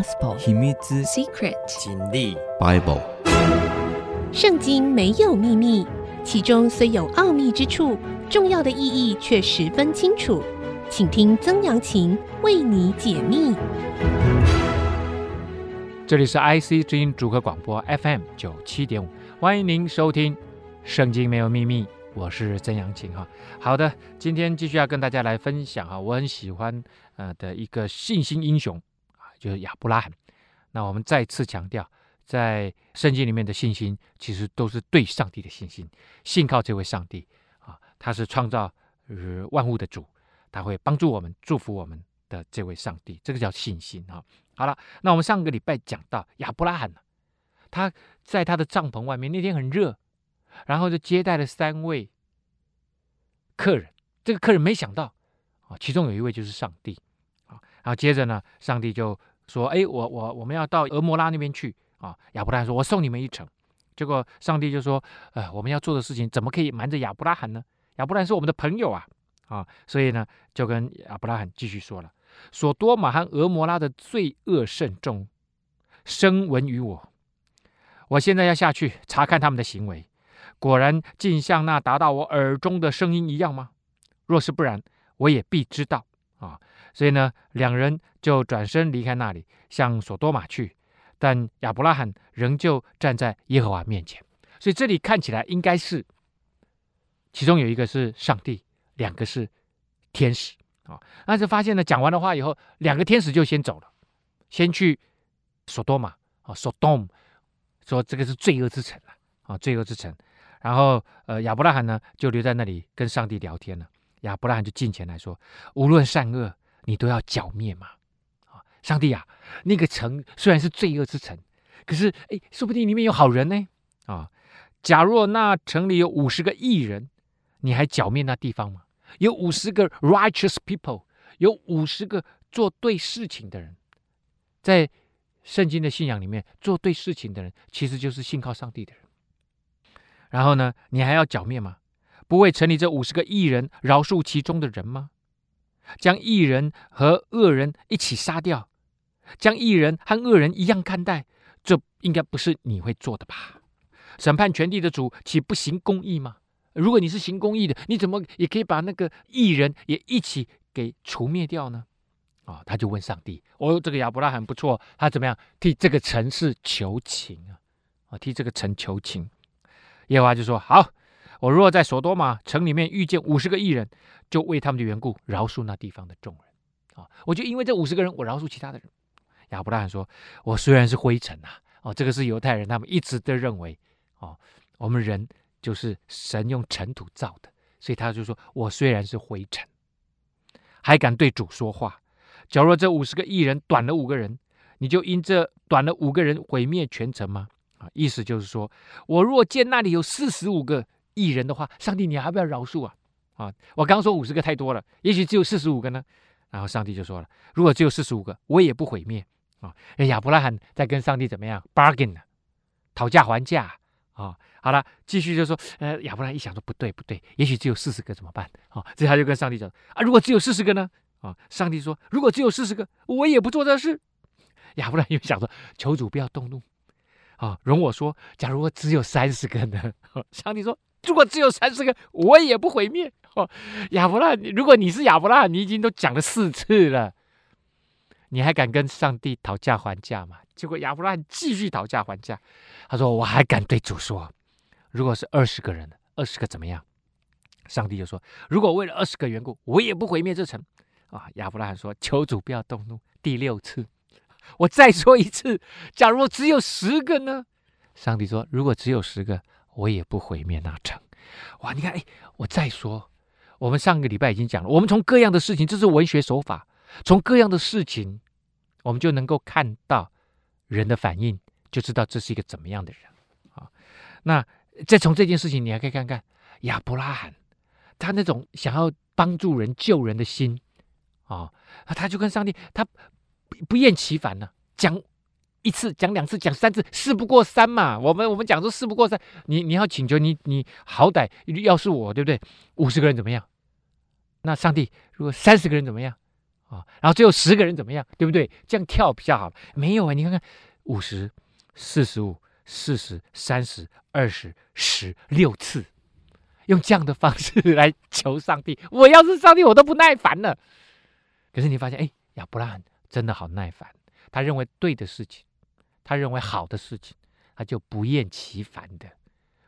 Gospel 秘密 Secret 真理 Bible 圣经没有秘密，其中虽有奥秘之处，重要的意义却十分清楚。请听曾阳晴为你解密。这里是 IC 之音主客广播 FM 九七点五，欢迎您收听《圣经没有秘密》，我是曾阳晴哈。好的，今天继续要跟大家来分享哈，我很喜欢呃的一个信心英雄啊，就是亚伯拉罕。那我们再次强调，在圣经里面的信心，其实都是对上帝的信心，信靠这位上帝啊，他是创造呃万物的主，他会帮助我们、祝福我们的这位上帝，这个叫信心啊。好了，那我们上个礼拜讲到亚伯拉罕，他在他的帐篷外面，那天很热，然后就接待了三位客人。这个客人没想到啊，其中有一位就是上帝啊。然后接着呢，上帝就说：“哎，我我我们要到俄摩拉那边去啊。”亚伯拉罕说：“我送你们一程。”结果上帝就说：“呃，我们要做的事情怎么可以瞒着亚伯拉罕呢？亚伯拉罕是我们的朋友啊啊！”所以呢，就跟亚伯拉罕继续说了。所多玛和俄摩拉的罪恶甚重，声闻于我。我现在要下去查看他们的行为，果然竟像那达到我耳中的声音一样吗？若是不然，我也必知道啊。所以呢，两人就转身离开那里，向所多玛去。但亚伯拉罕仍旧站在耶和华面前。所以这里看起来应该是，其中有一个是上帝，两个是天使。啊，但是发现呢，讲完的话以后，两个天使就先走了，先去索多玛啊，索多姆，说这个是罪恶之城啊，罪恶之城。然后呃，亚伯拉罕呢就留在那里跟上帝聊天了。亚伯拉罕就进前来说：“无论善恶，你都要剿灭嘛。”上帝啊，那个城虽然是罪恶之城，可是哎，说不定里面有好人呢。啊，假若那城里有五十个义人，你还剿灭那地方吗？有五十个 righteous people，有五十个做对事情的人，在圣经的信仰里面，做对事情的人其实就是信靠上帝的人。然后呢，你还要剿灭吗？不为城里这五十个义人饶恕其中的人吗？将义人和恶人一起杀掉，将异人和恶人一样看待，这应该不是你会做的吧？审判全地的主岂不行公义吗？如果你是行公义的，你怎么也可以把那个异人也一起给除灭掉呢？啊、他就问上帝：“哦，这个亚伯拉罕不错，他怎么样替这个城市求情啊？啊、替这个城求情。”耶和华就说：“好，我若在所多玛城里面遇见五十个异人，就为他们的缘故饶恕那地方的众人。啊、我就因为这五十个人，我饶恕其他的人。”亚伯拉罕说：“我虽然是灰尘呐，哦，这个是犹太人，他们一直都认为，哦，我们人。”就是神用尘土造的，所以他就说：“我虽然是灰尘，还敢对主说话。假若这五十个艺人短了五个人，你就因这短了五个人毁灭全城吗？”啊，意思就是说，我若见那里有四十五个艺人的话，上帝你还不要饶恕啊？啊，我刚说五十个太多了，也许只有四十五个呢。然后上帝就说了：“如果只有四十五个，我也不毁灭。”啊，亚伯拉罕在跟上帝怎么样 bargain 呢？讨价还价。啊，好了，继续就说，呃，亚伯拉罕一想说不对不对，也许只有四十个怎么办？啊，这他就跟上帝讲啊，如果只有四十个呢？啊，上帝说，如果只有四十个，我也不做这事。亚伯拉罕又想说，求主不要动怒，啊，容我说，假如我只有三十个呢？上帝说，如果只有三十个，我也不毁灭。哦，亚伯拉罕，如果你是亚伯拉罕，你已经都讲了四次了，你还敢跟上帝讨价还价吗？结果亚伯拉罕继续讨价还价，他说：“我还敢对主说，如果是二十个人，二十个怎么样？”上帝就说：“如果为了二十个缘故，我也不毁灭这城。”啊，亚伯拉罕说：“求主不要动怒。”第六次，我再说一次，假如只有十个呢？上帝说：“如果只有十个，我也不毁灭那城。”哇，你看，哎，我再说，我们上个礼拜已经讲了，我们从各样的事情，这是文学手法，从各样的事情，我们就能够看到。人的反应就知道这是一个怎么样的人啊。那再从这件事情，你还可以看看亚伯拉罕，他那种想要帮助人、救人的心啊，他就跟上帝，他不厌其烦呢，讲一次、讲两次、讲三次，事不过三嘛。我们我们讲说事不过三，你你要请求你你好歹要是我对不对？五十个人怎么样？那上帝如果三十个人怎么样？啊，然后最后十个人怎么样，对不对？这样跳比较好。没有啊，你看看五十、四十五、四十、三十、二十、十六次，用这样的方式来求上帝。我要是上帝，我都不耐烦了。可是你发现，哎，亚伯拉罕真的好耐烦。他认为对的事情，他认为好的事情，他就不厌其烦的。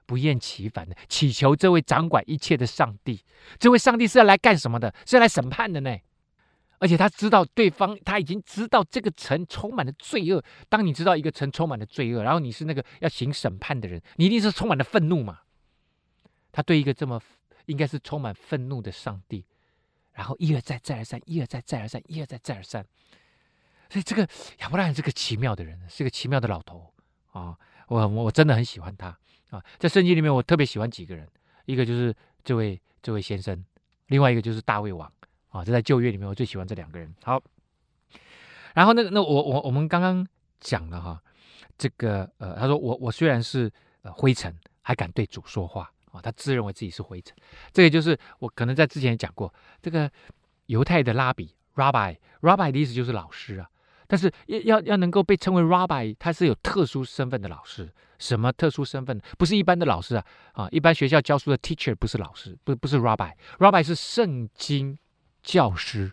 不厌其烦的祈求这位掌管一切的上帝，这位上帝是要来干什么的？是要来审判的呢。而且他知道对方，他已经知道这个城充满了罪恶。当你知道一个城充满了罪恶，然后你是那个要行审判的人，你一定是充满了愤怒嘛。他对一个这么应该是充满愤怒的上帝，然后一而再，再而三，一而再，再而三，一而再，再而三。所以这个亚伯拉罕是个奇妙的人，是个奇妙的老头啊！我我真的很喜欢他。啊，在圣经里面，我特别喜欢几个人，一个就是这位这位先生，另外一个就是大卫王啊。这在旧约里面，我最喜欢这两个人。好，然后那个那我我我们刚刚讲了哈，这个呃，他说我我虽然是呃灰尘，还敢对主说话啊，他自认为自己是灰尘。这个就是我可能在之前也讲过，这个犹太的拉比 （rabbi），rabbi rabbi 的意思就是老师啊。但是要要要能够被称为 rabbi，他是有特殊身份的老师。什么特殊身份？不是一般的老师啊！啊，一般学校教书的 teacher 不是老师，不不是 rabbi，rabbi 是圣经教师。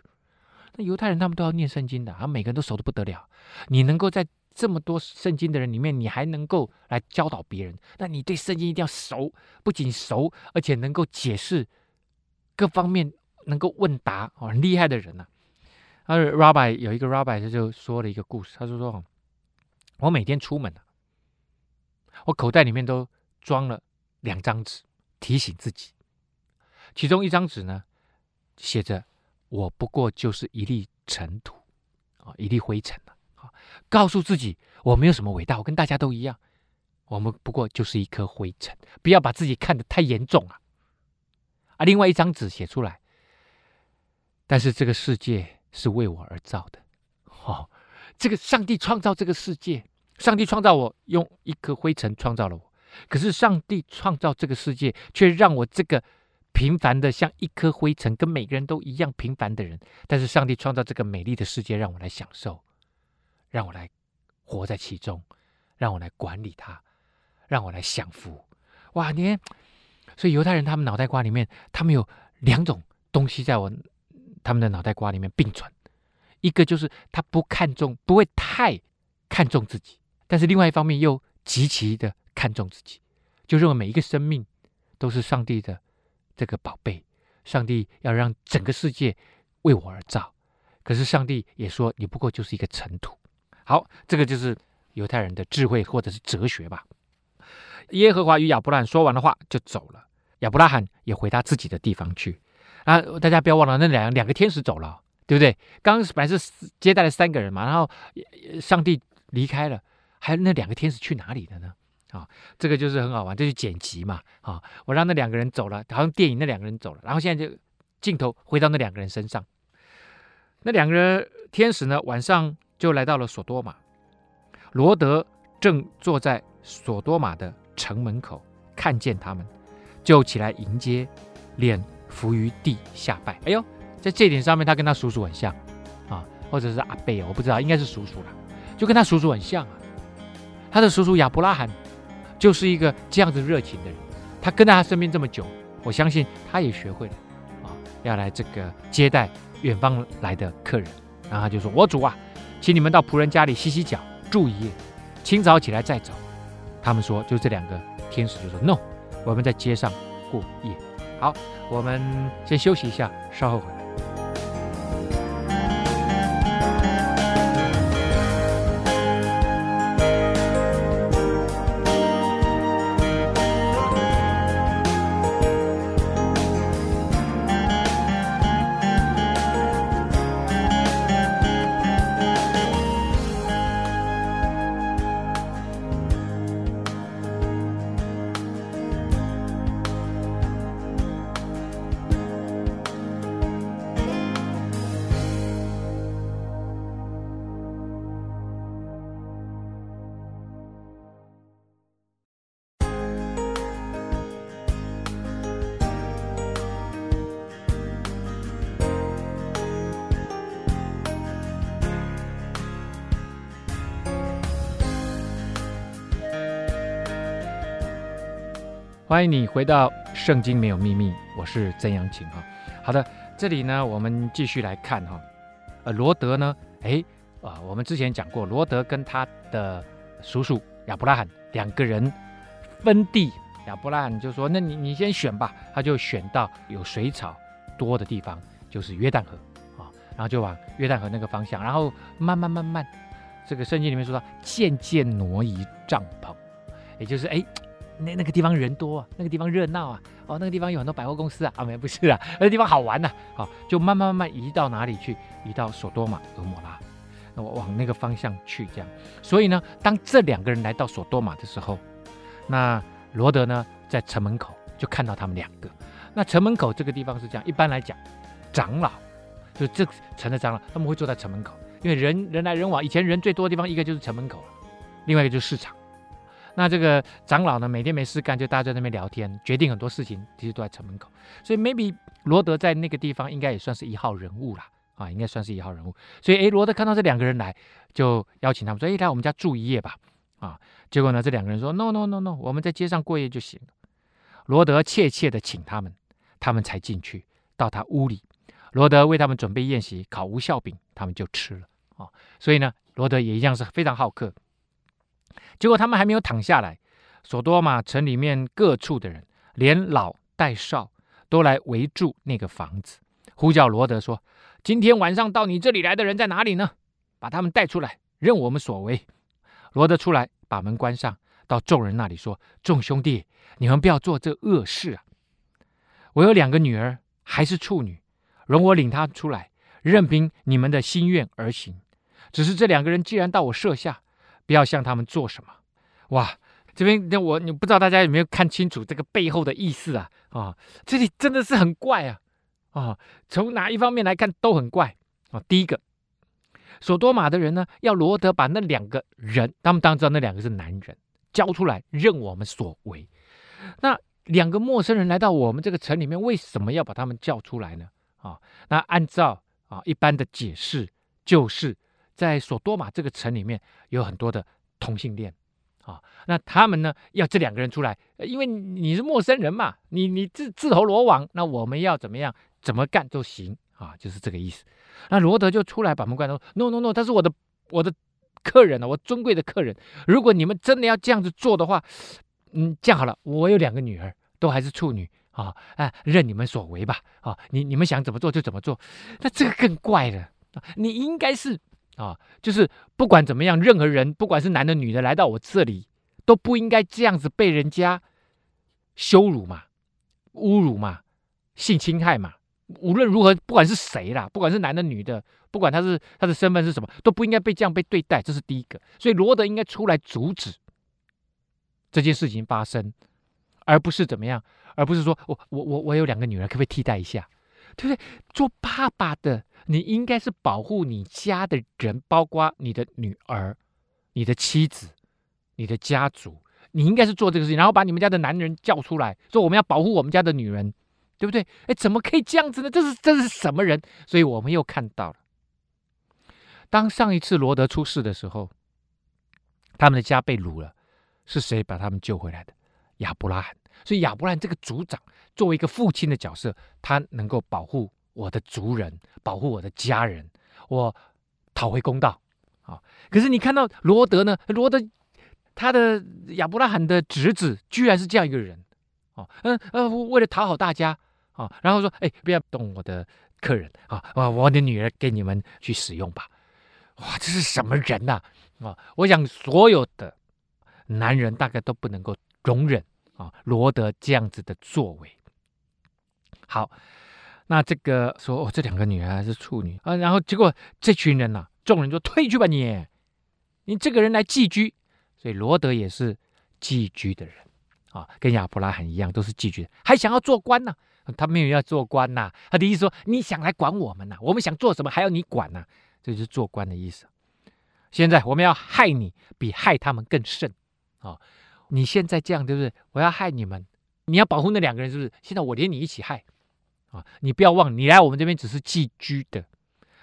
那犹太人他们都要念圣经的，啊，每个人都熟得不得了。你能够在这么多圣经的人里面，你还能够来教导别人，那你对圣经一定要熟，不仅熟，而且能够解释各方面，能够问答，哦，很厉害的人呐，啊。而 Rabbi 有一个 Rabbi 他就说了一个故事，他就说：“我每天出门啊我口袋里面都装了两张纸，提醒自己。其中一张纸呢，写着‘我不过就是一粒尘土啊，一粒灰尘啊’，告诉自己我没有什么伟大，我跟大家都一样，我们不过就是一颗灰尘，不要把自己看得太严重啊。啊，另外一张纸写出来，但是这个世界。”是为我而造的，哦，这个上帝创造这个世界，上帝创造我，用一颗灰尘创造了我。可是上帝创造这个世界，却让我这个平凡的像一颗灰尘，跟每个人都一样平凡的人。但是上帝创造这个美丽的世界，让我来享受，让我来活在其中，让我来管理它，让我来享福。哇，你看，所以犹太人他们脑袋瓜里面，他们有两种东西在我。他们的脑袋瓜里面并存，一个就是他不看重，不会太看重自己，但是另外一方面又极其的看重自己，就认为每一个生命都是上帝的这个宝贝，上帝要让整个世界为我而造，可是上帝也说你不过就是一个尘土。好，这个就是犹太人的智慧或者是哲学吧。耶和华与亚伯拉罕说完的话就走了，亚伯拉罕也回他自己的地方去。啊，大家不要忘了，那两两个天使走了，对不对？刚刚本来是接待了三个人嘛，然后上帝离开了，还有那两个天使去哪里了呢？啊，这个就是很好玩，这是剪辑嘛。啊，我让那两个人走了，好像电影那两个人走了，然后现在就镜头回到那两个人身上。那两个人天使呢，晚上就来到了索多玛，罗德正坐在索多玛的城门口，看见他们，就起来迎接，脸。伏于地下拜，哎呦，在这点上面，他跟他叔叔很像啊，或者是阿贝，我不知道，应该是叔叔了，就跟他叔叔很像啊。他的叔叔亚伯拉罕就是一个这样子热情的人，他跟在他身边这么久，我相信他也学会了啊，要来这个接待远方来的客人。然后他就说：“我主啊，请你们到仆人家里洗洗脚，住一夜，清早起来再走。”他们说：“就这两个天使就说：‘No，我们在街上过夜。’好。”我们先休息一下，稍后回来。欢迎你回到《圣经没有秘密》，我是曾阳晴哈。好的，这里呢，我们继续来看哈。呃，罗德呢，哎啊，我们之前讲过，罗德跟他的叔叔亚伯拉罕两个人分地，亚伯拉罕就说：“那你你先选吧。”他就选到有水草多的地方，就是约旦河啊，然后就往约旦河那个方向，然后慢慢慢慢，这个圣经里面说到渐渐挪移帐篷，也就是哎。那那个地方人多啊，那个地方热闹啊，哦，那个地方有很多百货公司啊，啊没不是啊，那个地方好玩呐、啊，好、哦，就慢慢慢慢移到哪里去？移到索多玛、俄摩拉，那我往那个方向去，这样。所以呢，当这两个人来到索多玛的时候，那罗德呢在城门口就看到他们两个。那城门口这个地方是这样，一般来讲，长老就这城的长老他们会坐在城门口，因为人人来人往，以前人最多的地方一个就是城门口，另外一个就是市场。那这个长老呢，每天没事干，就大家在那边聊天，决定很多事情，其实都在城门口。所以 maybe 罗德在那个地方应该也算是一号人物啦，啊，应该算是一号人物。所以诶，罗德看到这两个人来，就邀请他们说：“诶，来我们家住一夜吧。”啊，结果呢，这两个人说：“No No No No，我们在街上过夜就行了。”罗德怯怯的请他们，他们才进去到他屋里。罗德为他们准备宴席，烤无酵饼，他们就吃了。啊，所以呢，罗德也一样是非常好客。结果他们还没有躺下来，索多玛城里面各处的人，连老带少，都来围住那个房子，呼叫罗德说：“今天晚上到你这里来的人在哪里呢？把他们带出来，任我们所为。”罗德出来，把门关上，到众人那里说：“众兄弟，你们不要做这恶事啊！我有两个女儿，还是处女，容我领她出来，任凭你们的心愿而行。只是这两个人既然到我舍下。”不要向他们做什么，哇！这边那我你不知道大家有没有看清楚这个背后的意思啊？啊，这里真的是很怪啊！啊，从哪一方面来看都很怪啊。第一个，索多玛的人呢，要罗德把那两个人，他们当然知道那两个是男人，交出来任我们所为。那两个陌生人来到我们这个城里面，为什么要把他们叫出来呢？啊，那按照啊一般的解释就是。在索多玛这个城里面有很多的同性恋啊，那他们呢要这两个人出来，因为你是陌生人嘛，你你自自投罗网，那我们要怎么样怎么干都行啊，就是这个意思。那罗德就出来把门关说：“No No No，他是我的我的客人呢，我尊贵的客人。如果你们真的要这样子做的话，嗯，这样好了，我有两个女儿，都还是处女啊，哎，任你们所为吧啊，你你们想怎么做就怎么做。那这个更怪了，你应该是。”啊，就是不管怎么样，任何人，不管是男的女的，来到我这里，都不应该这样子被人家羞辱嘛、侮辱嘛、性侵害嘛。无论如何，不管是谁啦，不管是男的女的，不管他是他的身份是什么，都不应该被这样被对待。这是第一个，所以罗德应该出来阻止这件事情发生，而不是怎么样，而不是说我我我我有两个女儿，可不可以替代一下？对不对？做爸爸的。你应该是保护你家的人，包括你的女儿、你的妻子、你的家族。你应该是做这个事情，然后把你们家的男人叫出来，说我们要保护我们家的女人，对不对？哎，怎么可以这样子呢？这是这是什么人？所以我们又看到了，当上一次罗德出事的时候，他们的家被掳了，是谁把他们救回来的？亚伯拉罕。所以亚伯兰这个族长，作为一个父亲的角色，他能够保护。我的族人，保护我的家人，我讨回公道啊！可是你看到罗德呢？罗德他的亚伯拉罕的侄子，居然是这样一个人哦，嗯呃，为了讨好大家啊，然后说：“哎，不要动我的客人啊！我的女儿给你们去使用吧。”哇，这是什么人呐？啊，我想所有的男人大概都不能够容忍啊罗德这样子的作为。好。那这个说哦，这两个女儿还是处女啊，然后结果这群人呐、啊，众人就退去吧你，你这个人来寄居，所以罗德也是寄居的人啊，跟亚伯拉罕一样都是寄居，还想要做官呢、啊，他没有要做官呐、啊，他的意思说你想来管我们呐、啊，我们想做什么还要你管呢、啊，这就是做官的意思。现在我们要害你，比害他们更甚啊！你现在这样对不对？我要害你们，你要保护那两个人是不是？现在我连你一起害。啊，你不要忘，你来我们这边只是寄居的，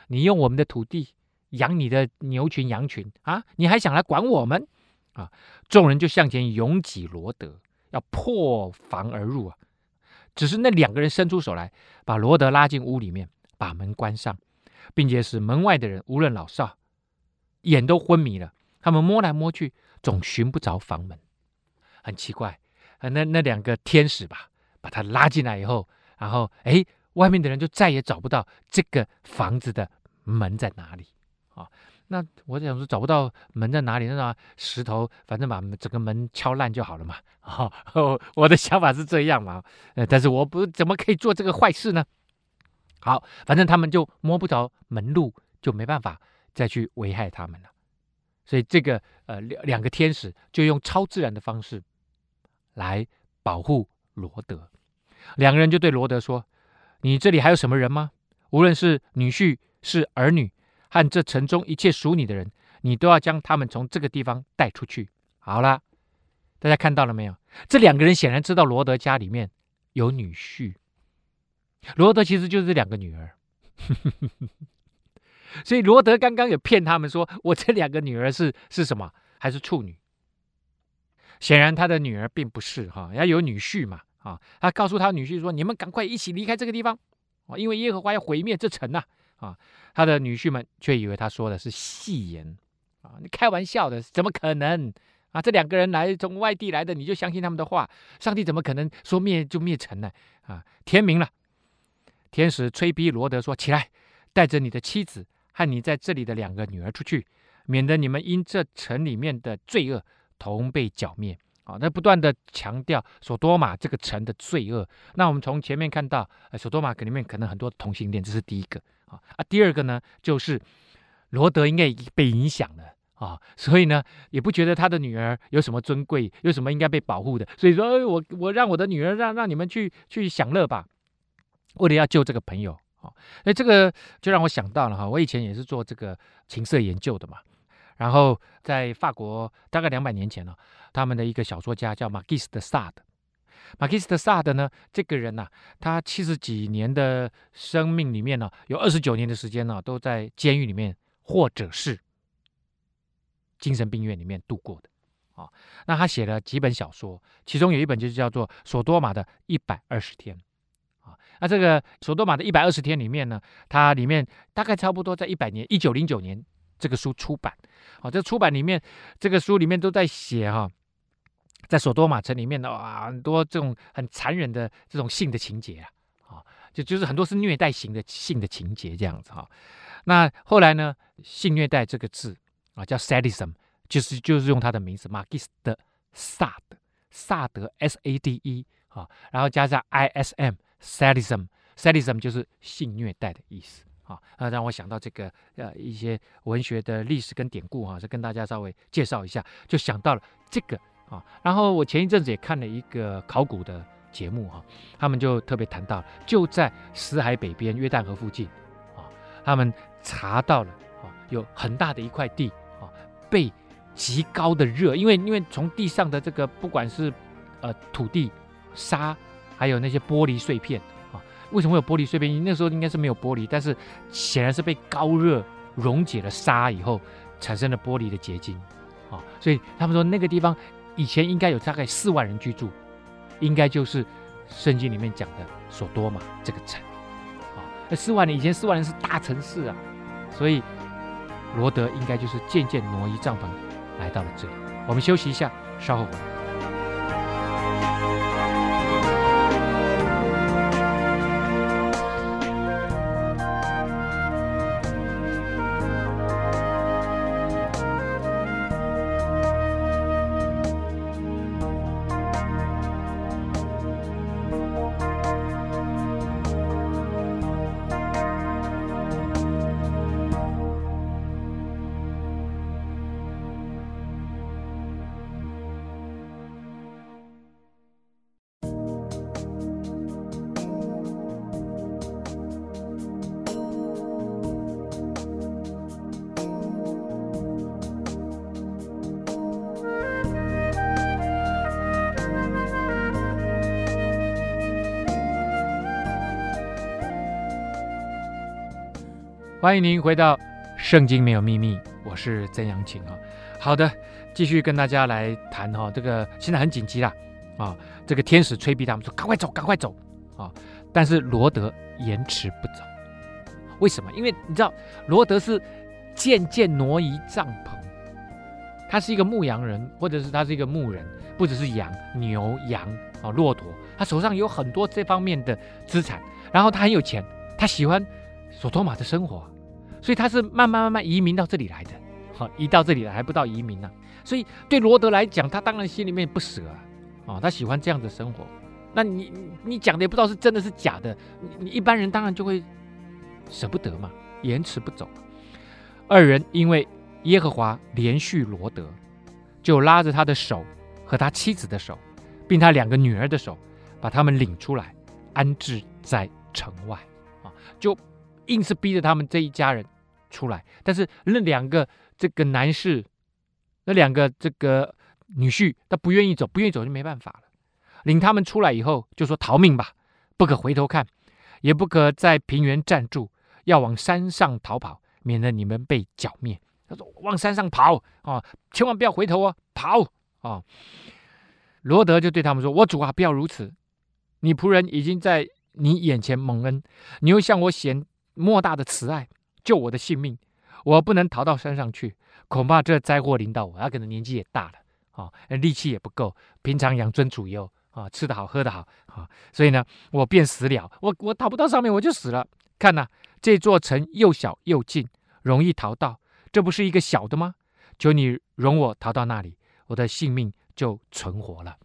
你用我们的土地养你的牛群羊群啊，你还想来管我们啊？众人就向前拥挤罗德，要破房而入啊。只是那两个人伸出手来，把罗德拉进屋里面，把门关上，并且使门外的人无论老少，眼都昏迷了。他们摸来摸去，总寻不着房门。很奇怪，那那两个天使吧，把他拉进来以后，然后哎，外面的人就再也找不到这个房子的门在哪里啊。那我想说找不到门在哪里，那石头反正把整个门敲烂就好了嘛。啊，我的想法是这样嘛。呃，但是我不怎么可以做这个坏事呢？好，反正他们就摸不着门路，就没办法再去危害他们了。所以这个呃两两个天使就用超自然的方式来保护罗德。两个人就对罗德说：“你这里还有什么人吗？无论是女婿是儿女。”和这城中一切属你的人，你都要将他们从这个地方带出去。好了，大家看到了没有？这两个人显然知道罗德家里面有女婿，罗德其实就是这两个女儿。所以罗德刚刚有骗他们说，我这两个女儿是是什么？还是处女？显然他的女儿并不是哈，要有女婿嘛啊！他告诉他女婿说：“你们赶快一起离开这个地方啊，因为耶和华要毁灭这城呐！”啊。他的女婿们却以为他说的是戏言啊！你开玩笑的，怎么可能啊？这两个人来从外地来的，你就相信他们的话？上帝怎么可能说灭就灭城呢？啊！天明了，天使催逼罗德说：“起来，带着你的妻子和你在这里的两个女儿出去，免得你们因这城里面的罪恶同被剿灭。”啊！那不断的强调索多玛这个城的罪恶。那我们从前面看到，索多玛里面可能很多同性恋，这是第一个。啊，第二个呢，就是罗德应该已经被影响了啊，所以呢，也不觉得他的女儿有什么尊贵，有什么应该被保护的，所以说，我我让我的女儿让让你们去去享乐吧，为了要救这个朋友啊，那这个就让我想到了哈，我以前也是做这个情色研究的嘛，然后在法国大概两百年前了，他们的一个小说家叫马基斯德萨德。马基斯特萨德呢，这个人呢、他七十几年的生命里面呢，有二十九年的时间呢，都在监狱里面或者是精神病院里面度过的啊。那他写了几本小说，其中有一本就是叫做《索多玛的一百二十天》啊。那这个《索多玛的一百二十天》里面呢，它里面大概差不多在一百年，一九零九年这个书出版。好，这出版里面这个书里面都在写哈。在索多玛城里面的啊，很多这种很残忍的这种性的情节啊，啊，就就是很多是虐待型的性的情节这样子哈。那后来呢，性虐待这个字啊叫 sadism，就是就是用他的名字马基斯的萨德萨德 S A D E 啊，然后加上 I S M sadism sadism 就是性虐待的意思啊，啊让我想到这个呃一些文学的历史跟典故哈，就跟大家稍微介绍一下，就想到了这个。啊，然后我前一阵子也看了一个考古的节目哈，他们就特别谈到，就在死海北边约旦河附近，啊，他们查到了啊，有很大的一块地啊，被极高的热，因为因为从地上的这个不管是呃土地沙，还有那些玻璃碎片，为什么会有玻璃碎片？因为那时候应该是没有玻璃，但是显然是被高热溶解了沙以后产生了玻璃的结晶啊，所以他们说那个地方。以前应该有大概四万人居住，应该就是圣经里面讲的索多玛这个城。啊，那四万人以前四万人是大城市啊，所以罗德应该就是渐渐挪移帐篷来到了这里。我们休息一下，稍后。欢迎您回到《圣经没有秘密》，我是曾阳晴啊。好的，继续跟大家来谈哈，这个现在很紧急啦啊，这个天使催逼他们说：“赶快走，赶快走！”啊，但是罗德延迟不走。为什么？因为你知道，罗德是渐渐挪移帐篷。他是一个牧羊人，或者是他是一个牧人，不只是羊、牛、羊啊、骆驼，他手上有很多这方面的资产。然后他很有钱，他喜欢索托玛的生活，所以他是慢慢慢慢移民到这里来的。好，移到这里来还不到移民呢、所以对罗德来讲，他当然心里面不舍啊。哦，他喜欢这样的生活。那你你讲的也不知道是真的是假的，你你一般人当然就会舍不得嘛，延迟不走。二人因为。耶和华怜恤罗德，就拉着他的手和他妻子的手，并他两个女儿的手，把他们领出来，安置在城外。啊，就硬是逼着他们这一家人出来。但是那两个这个男士，那两个这个女婿，他不愿意走，不愿意走就没办法了。领他们出来以后，就说逃命吧，不可回头看，也不可在平原站住，要往山上逃跑，免得你们被剿灭。他说：“往山上跑啊，千万不要回头啊，跑啊！”罗德就对他们说：“我主啊，不要如此！你仆人已经在你眼前蒙恩，你又向我显莫大的慈爱，救我的性命。我不能逃到山上去，恐怕这灾祸临到我。他可能年纪也大了啊，力气也不够。平常养尊处优啊，吃得好，喝得好啊，所以呢，我便死了。我我逃不到上面，我就死了。看呐，这座城又小又近，容易逃到。”这不是一个小的吗？求你容我逃到那里，我的性命就存活了。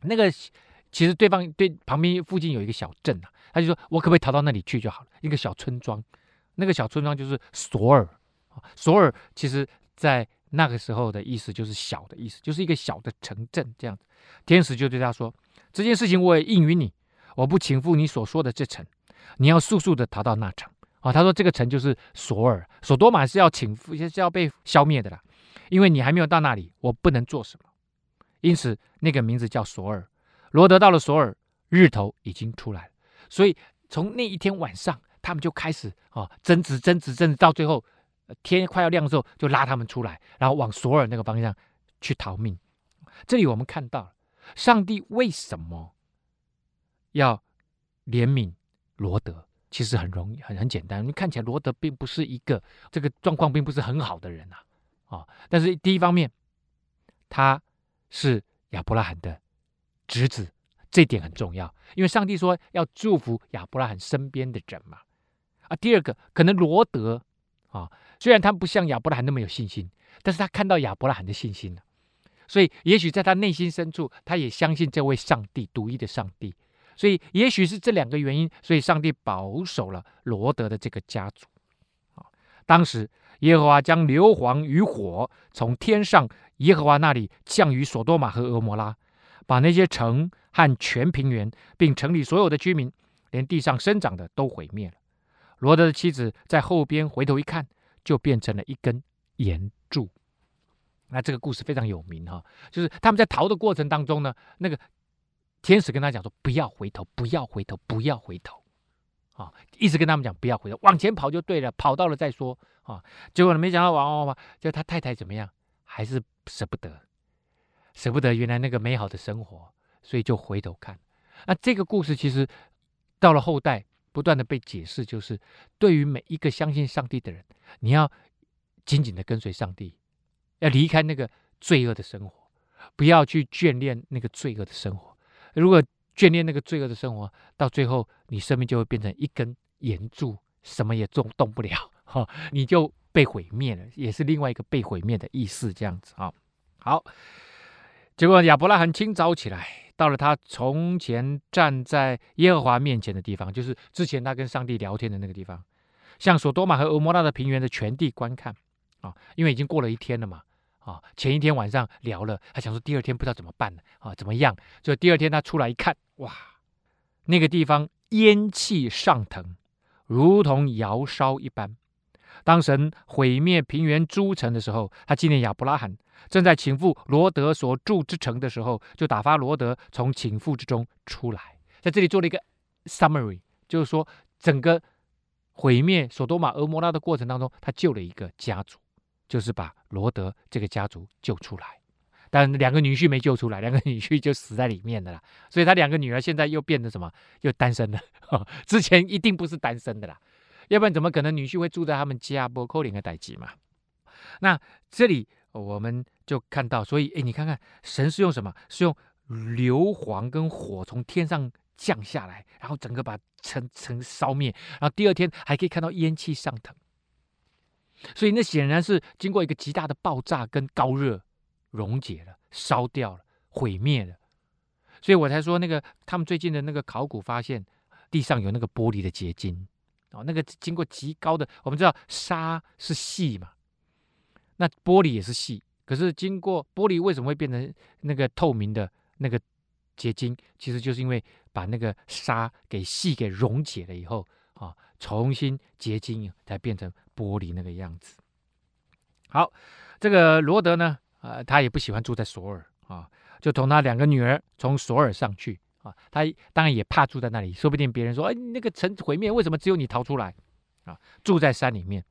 那个其实对方对旁边附近有一个小镇啊，他就说我可不可以逃到那里去就好了？一个小村庄，那个小村庄就是索尔。索尔其实在那个时候的意思就是小的意思，就是一个小的城镇这样子。天使就对他说：“这件事情我也应允你，我不请赴你所说的这城，你要速速的逃到那城。”啊，他说这个城就是索尔，索多玛是要倾覆，是要被消灭的啦。因为你还没有到那里，我不能做什么。因此，那个名字叫索尔。罗德到了索尔，日头已经出来了，所以从那一天晚上，他们就开始啊争执，争执，争执，到最后天快要亮的时候，就拉他们出来，然后往索尔那个方向去逃命。这里我们看到，上帝为什么要怜悯罗德？其实很容易，很很简单。你看起来罗德并不是一个这个状况并不是很好的人呐，啊、哦，但是第一方面，他是亚伯拉罕的侄子，这点很重要，因为上帝说要祝福亚伯拉罕身边的人嘛。啊，第二个，可能罗德啊，虽然他不像亚伯拉罕那么有信心，但是他看到亚伯拉罕的信心了，所以也许在他内心深处，他也相信这位上帝，独一的上帝。所以，也许是这两个原因，所以上帝保守了罗德的这个家族。啊，当时耶和华将硫磺与火从天上耶和华那里降于所多玛和蛾摩拉，把那些城和全平原，并城里所有的居民，连地上生长的都毁灭了。罗德的妻子在后边回头一看，就变成了一根岩柱。那这个故事非常有名哈，就是他们在逃的过程当中呢，那个。天使跟他讲说：“不要回头，不要回头，不要回头，啊！一直跟他们讲不要回头，往前跑就对了，跑到了再说啊！结果呢，没想到往往往，就他太太怎么样，还是舍不得，舍不得原来那个美好的生活，所以就回头看。那这个故事其实到了后代不断的被解释，就是对于每一个相信上帝的人，你要紧紧的跟随上帝，要离开那个罪恶的生活，不要去眷恋那个罪恶的生活。”如果眷恋那个罪恶的生活，到最后你生命就会变成一根盐柱，什么也动动不了，哈，你就被毁灭了，也是另外一个被毁灭的意思，这样子啊。好，结果亚伯拉罕清早起来，到了他从前站在耶和华面前的地方，就是之前他跟上帝聊天的那个地方，向所多玛和蛾摩拉的平原的全地观看啊，因为已经过了一天了嘛。啊，前一天晚上聊了，他想说第二天不知道怎么办呢？啊，怎么样？就第二天他出来一看，哇，那个地方烟气上腾，如同窑烧一般。当神毁灭平原诸城的时候，他纪念亚伯拉罕正在情妇罗德所住之城的时候，就打发罗德从情妇之中出来。在这里做了一个 summary，就是说整个毁灭所多玛、俄摩拉的过程当中，他救了一个家族。就是把罗德这个家族救出来，但两个女婿没救出来，两个女婿就死在里面的啦。所以他两个女儿现在又变得什么？又单身了。之前一定不是单身的啦，要不然怎么可能女婿会住在他们家？不扣零的代志嘛。那这里我们就看到，所以哎，你看看神是用什么？是用硫磺跟火从天上降下来，然后整个把城城烧灭，然后第二天还可以看到烟气上腾。所以那显然是经过一个极大的爆炸跟高热溶解了、烧掉了、毁灭了。所以我才说那个他们最近的那个考古发现，地上有那个玻璃的结晶哦，那个经过极高的，我们知道沙是细嘛，那玻璃也是细，可是经过玻璃为什么会变成那个透明的那个结晶？其实就是因为把那个沙给细给溶解了以后啊，重新结晶才变成。玻璃那个样子，好，这个罗德呢，呃，他也不喜欢住在索尔啊，就同他两个女儿从索尔上去啊，他当然也怕住在那里，说不定别人说，哎，那个城毁灭，为什么只有你逃出来啊？住在山里面，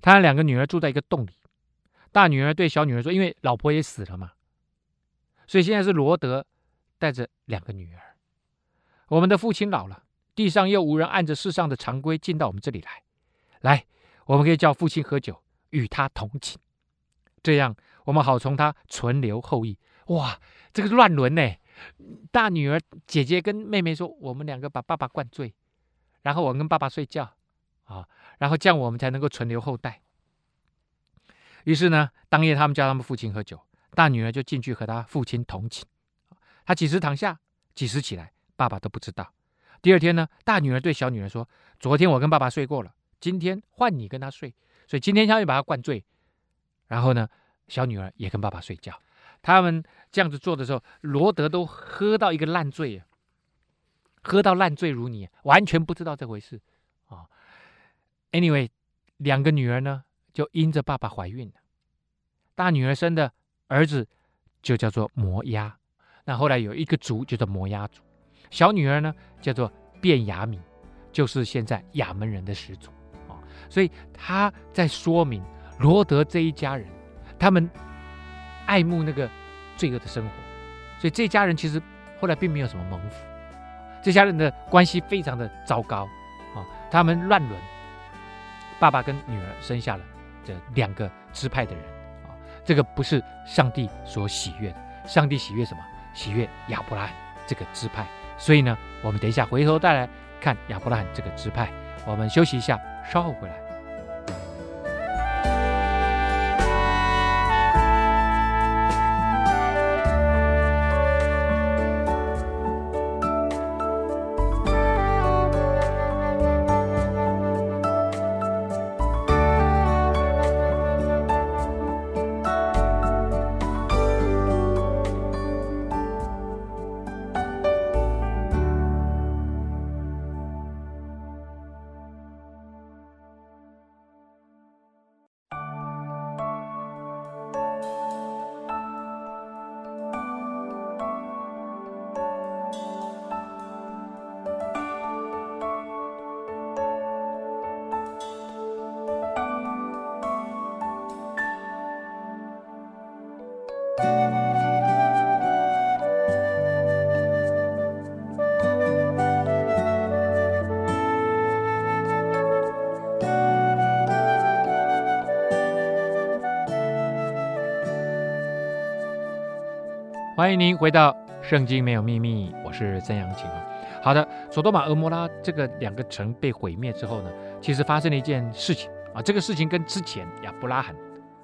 他两个女儿住在一个洞里，大女儿对小女儿说，因为老婆也死了嘛，所以现在是罗德带着两个女儿，我们的父亲老了，地上又无人按着世上的常规进到我们这里来。来，我们可以叫父亲喝酒，与他同寝，这样我们好从他存留后裔。哇，这个乱伦呢！大女儿姐姐跟妹妹说：“我们两个把爸爸灌醉，然后我跟爸爸睡觉啊，然后这样我们才能够存留后代。”于是呢，当夜他们叫他们父亲喝酒，大女儿就进去和他父亲同寝。他几时躺下，几时起来，爸爸都不知道。第二天呢，大女儿对小女儿说：“昨天我跟爸爸睡过了。”今天换你跟他睡，所以今天他就把他灌醉，然后呢，小女儿也跟爸爸睡觉。他们这样子做的时候，罗德都喝到一个烂醉，喝到烂醉如泥，完全不知道这回事啊。Anyway，两个女儿呢就因着爸爸怀孕了，大女儿生的儿子就叫做摩押，那后来有一个族就叫摩押族，小女儿呢叫做卞雅悯，就是现在亚门人的始祖啊。所以他在说明罗德这一家人，他们爱慕那个罪恶的生活，所以这家人其实后来并没有什么蒙福，这家人的关系非常的糟糕啊，他们乱伦，爸爸跟女儿生下了这两个支派的人啊，这个不是上帝所喜悦的，上帝喜悦什么？喜悦亚伯拉罕这个支派，所以呢，我们等一下回头再来看亚伯拉罕这个支派，我们休息一下。稍后回来。欢迎您回到《圣经》，没有秘密。我是曾阳晴。好的，索多玛、蛾摩拉这个两个城被毁灭之后呢，其实发生了一件事情啊。这个事情跟之前亚伯拉罕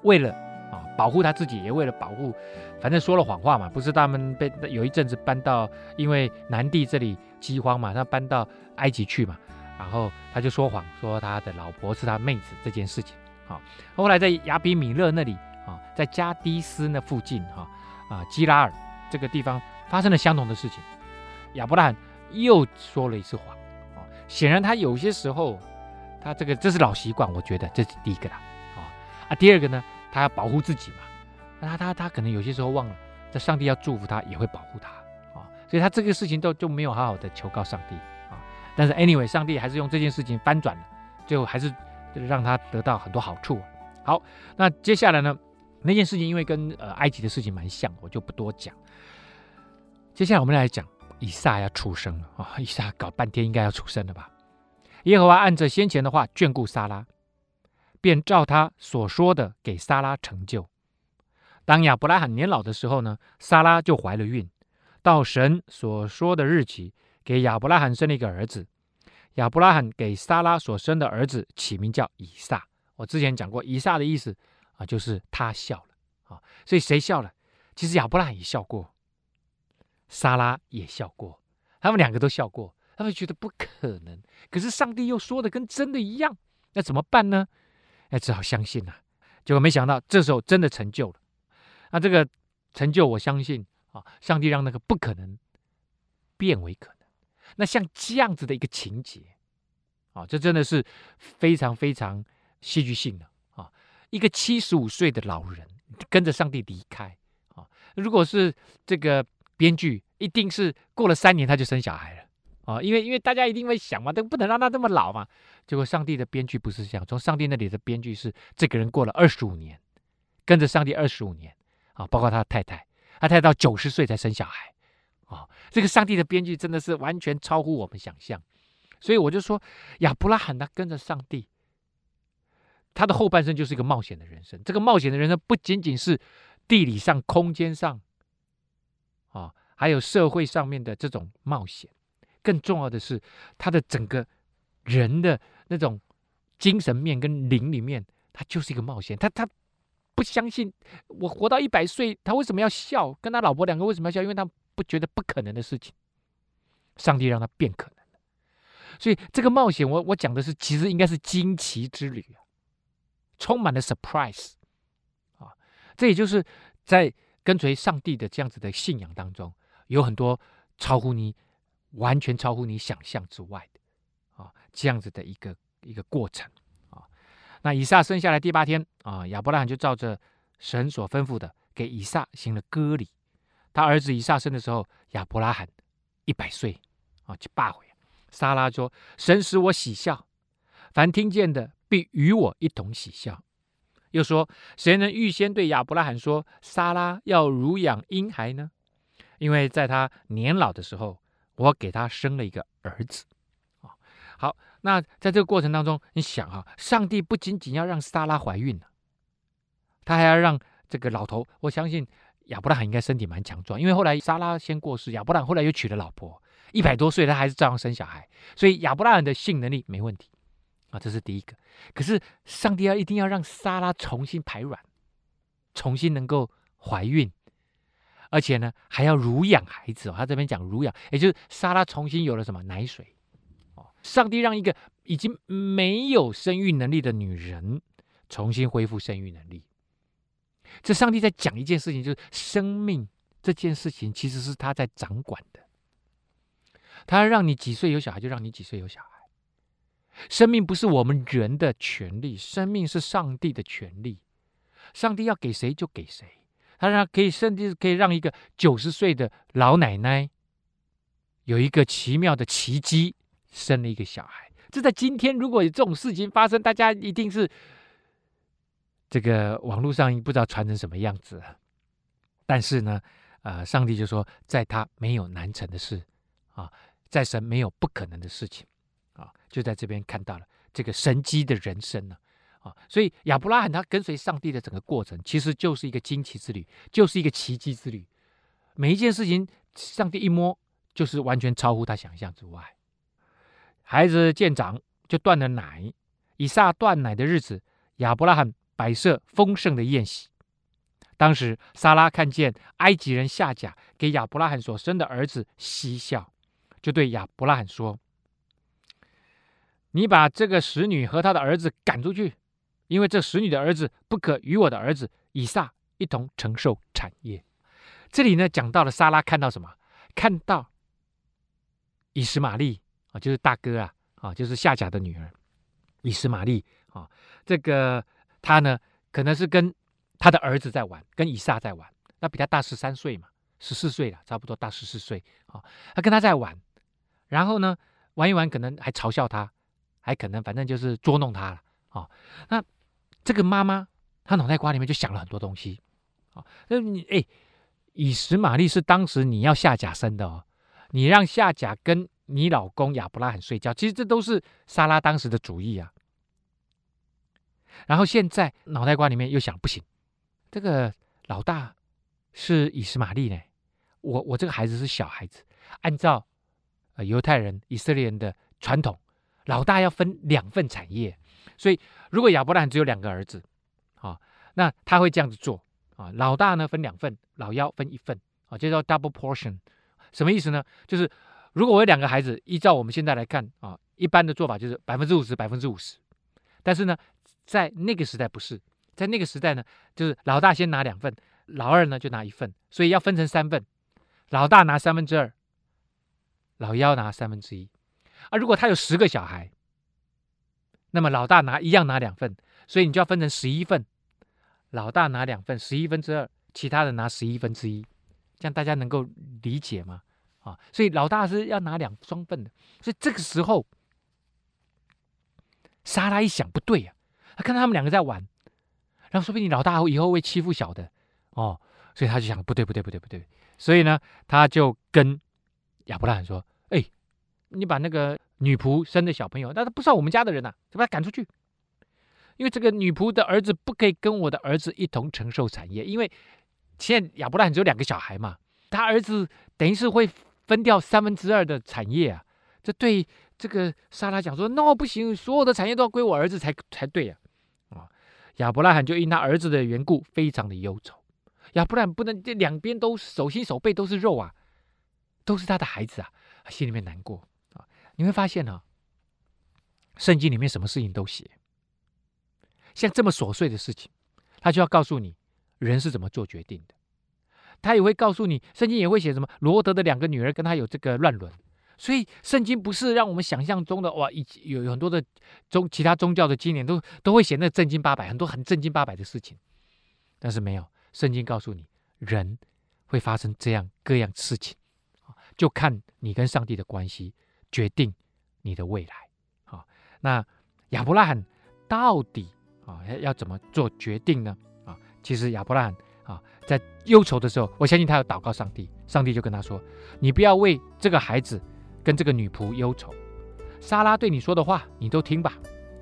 为了啊保护他自己，也为了保护，反正说了谎话嘛。不是他们被有一阵子搬到，因为南地这里饥荒嘛，他搬到埃及去嘛。然后他就说谎，说他的老婆是他妹子这件事情。好，后来在亚比米勒那里啊，在加迪斯那附近哈啊基拉尔。这个地方发生了相同的事情，亚伯拉罕又说了一次谎，啊，显然他有些时候，他这个这是老习惯，我觉得这是第一个啦，啊啊，第二个呢，他要保护自己嘛，他他他可能有些时候忘了，这上帝要祝福他，也会保护他，啊，所以他这个事情都就没有好好的求告上帝，啊，但是 anyway，上帝还是用这件事情翻转了，最后还是让他得到很多好处。好，那接下来呢，那件事情因为跟呃埃及的事情蛮像，我就不多讲。接下来我们来讲以撒要出生了啊！以撒搞半天应该要出生了吧？耶和华按着先前的话眷顾撒拉，便照他所说的给撒拉成就。当亚伯拉罕年老的时候呢，撒拉就怀了孕。到神所说的日期，给亚伯拉罕生了一个儿子。亚伯拉罕给撒拉所生的儿子起名叫以撒。我之前讲过，以撒的意思啊，就是他笑了啊。所以谁笑了？其实亚伯拉罕也笑过，莎拉也笑过，他们两个都笑过。他们觉得不可能，可是上帝又说的跟真的一样，那怎么办呢？哎，只好相信了。结果没想到，这时候真的成就了。那这个成就，我相信啊，上帝让那个不可能变为可能。那像这样子的一个情节啊，这真的是非常非常戏剧性的啊！一个七十五岁的老人跟着上帝离开啊，如果是这个编剧，一定是过了三年他就生小孩了啊，因为因为大家一定会想嘛，都不能让他这么老嘛。结果上帝的编剧不是这样，从上帝那里的编剧是这个人过了二十五年，跟着上帝二十五年。啊，包括他的太太，他太太到九十岁才生小孩，啊，这个上帝的编剧真的是完全超乎我们想象，所以我就说亚伯拉罕他跟着上帝，他的后半生就是一个冒险的人生。这个冒险的人生不仅仅是地理上、空间上，还有社会上面的这种冒险，更重要的是他的整个人的那种精神面跟灵里面，他就是一个冒险。他他。不相信我活到一百岁，他为什么要笑？跟他老婆两个为什么要笑？因为他不觉得不可能的事情，上帝让他变可能。所以这个冒险我，我我讲的是，其实应该是惊奇之旅啊，充满了 surprise 啊。这也就是在跟随上帝的这样子的信仰当中，有很多超乎你完全超乎你想象之外的啊，这样子的一个一个过程啊。那以撒生下来第八天啊，亚伯拉罕就照着神所吩咐的，给以撒行了割礼。他儿子以撒生的时候，亚伯拉罕一百岁啊，就罢回。撒拉说：“神使我喜笑，凡听见的必与我一同喜笑。”又说：“谁能预先对亚伯拉罕说，撒拉要乳养婴孩呢？因为在他年老的时候，我给他生了一个儿子。”啊，好。那在这个过程当中，你想啊，上帝不仅仅要让撒拉怀孕了，他还要让这个老头。我相信亚伯拉罕应该身体蛮强壮，因为后来撒拉先过世，亚伯拉罕后来又娶了老婆，一百多岁他还是照样生小孩，所以亚伯拉罕的性能力没问题啊，这是第一个。可是上帝要一定要让撒拉重新排卵，重新能够怀孕，而且呢还要乳养孩子哦。他这边讲乳养，也就是莎拉重新有了什么奶水哦。上帝让一个已经没有生育能力的女人重新恢复生育能力。这上帝在讲一件事情，就是生命这件事情其实是他在掌管的。他让你几岁有小孩，就让你几岁有小孩。生命不是我们人的权利，生命是上帝的权利。上帝要给谁就给谁。他让可以甚至可以让一个九十岁的老奶奶有一个奇妙的奇迹。生了一个小孩，这在今天如果有这种事情发生，大家一定是这个网络上不知道传成什么样子。但是呢，呃，上帝就说，在他没有难成的事啊，在神没有不可能的事情啊，就在这边看到了这个神迹的人生呢，啊所以亚伯拉罕他跟随上帝的整个过程，其实就是一个惊奇之旅，就是一个奇迹之旅。每一件事情，上帝一摸，就是完全超乎他想象之外。孩子渐长，就断了奶。以撒断奶的日子，亚伯拉罕摆设丰盛的宴席。当时撒拉看见埃及人夏甲给亚伯拉罕所生的儿子嬉笑，就对亚伯拉罕说：“你把这个使女和她的儿子赶出去，因为这使女的儿子不可与我的儿子以撒一同承受产业。”这里呢，讲到了莎拉看到什么？看到以实玛利。啊，就是大哥啊，啊，就是夏甲的女儿以实玛利啊，这个他呢，可能是跟他的儿子在玩，跟以撒在玩，那比他大十三岁嘛，十四岁了，差不多大十四岁啊，他跟他在玩，然后呢，玩一玩，可能还嘲笑他，还可能反正就是捉弄他了啊。那这个妈妈她脑袋瓜里面就想了很多东西啊。那你哎，以实玛利是当时你要夏甲生的哦，你让夏甲跟你老公亚伯拉罕睡觉，其实这都是莎拉当时的主意啊。然后现在脑袋瓜里面又想，不行，这个老大是以实玛利呢，我我这个孩子是小孩子，按照呃犹太人以色列人的传统，老大要分两份产业，所以如果亚伯拉罕只有两个儿子，啊，那他会这样子做啊，老大呢分两份，老幺分一份啊，就叫 double portion，什么意思呢？就是如果我有两个孩子，依照我们现在来看啊，一般的做法就是百分之五十，百分之五十，但是呢。在那个时代不是，在那个时代呢，就是老大先拿两份，老二呢就拿一份，所以要分成三份，老大拿三分之二，老幺拿三分之一。啊如果他有十个小孩，那么老大拿一样拿两份，所以你就要分成十一份，老大拿两份，十一分之二，其他的拿十一分之一，这样大家能够理解吗？啊，所以老大是要拿两双份的，所以这个时候，撒拉一想不对呀、啊。他看到他们两个在玩，然后说不定老大以后会欺负小的哦，所以他就想不对不对不对不对，所以呢，他就跟亚伯拉罕说：“哎，你把那个女仆生的小朋友，但他不是我们家的人呐、就把他赶出去，因为这个女仆的儿子不可以跟我的儿子一同承受产业，因为现在亚伯拉罕只有两个小孩嘛，他儿子等于是会分掉三分之二的产业啊，这对这个莎拉讲说，no 不行，所有的产业都要归我儿子才才对呀、啊。”亚伯拉罕就因他儿子的缘故，非常的忧愁。亚伯拉罕不能这两边都手心手背都是肉啊，都是他的孩子啊，心里面难过。你会发现呢、啊，圣经里面什么事情都写，像这么琐碎的事情，他就要告诉你人是怎么做决定的。他也会告诉你，圣经也会写什么罗德的两个女儿跟他有这个乱伦。所以，圣经不是让我们想象中的哇，一有很多的宗其他宗教的经典都都会写那正经八百，很多很正经八百的事情，但是没有，圣经告诉你，人会发生这样各样事情，就看你跟上帝的关系决定你的未来。啊，那亚伯拉罕到底啊要怎么做决定呢？啊，其实亚伯拉罕啊在忧愁的时候，我相信他要祷告上帝，上帝就跟他说：“你不要为这个孩子。”跟这个女仆忧愁，撒拉对你说的话，你都听吧，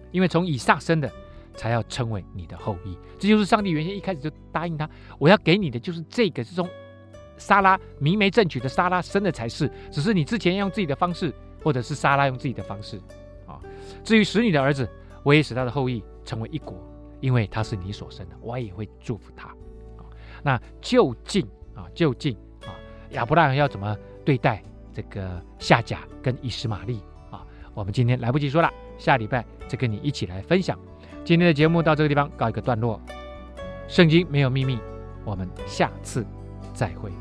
因为从以撒生的，才要称为你的后裔。这就是上帝原先一开始就答应他，我要给你的就是这个，是从撒拉明媒正娶的撒拉生的才是，只是你之前要用自己的方式，或者是莎拉用自己的方式啊。至于使你的儿子，我也使他的后裔成为一国，因为他是你所生的，我也会祝福他。啊，那究竟啊，究竟啊，亚伯拉罕要怎么对待？这个夏甲跟以实玛利啊，我们今天来不及说了，下礼拜再跟你一起来分享。今天的节目到这个地方告一个段落。圣经没有秘密，我们下次再会。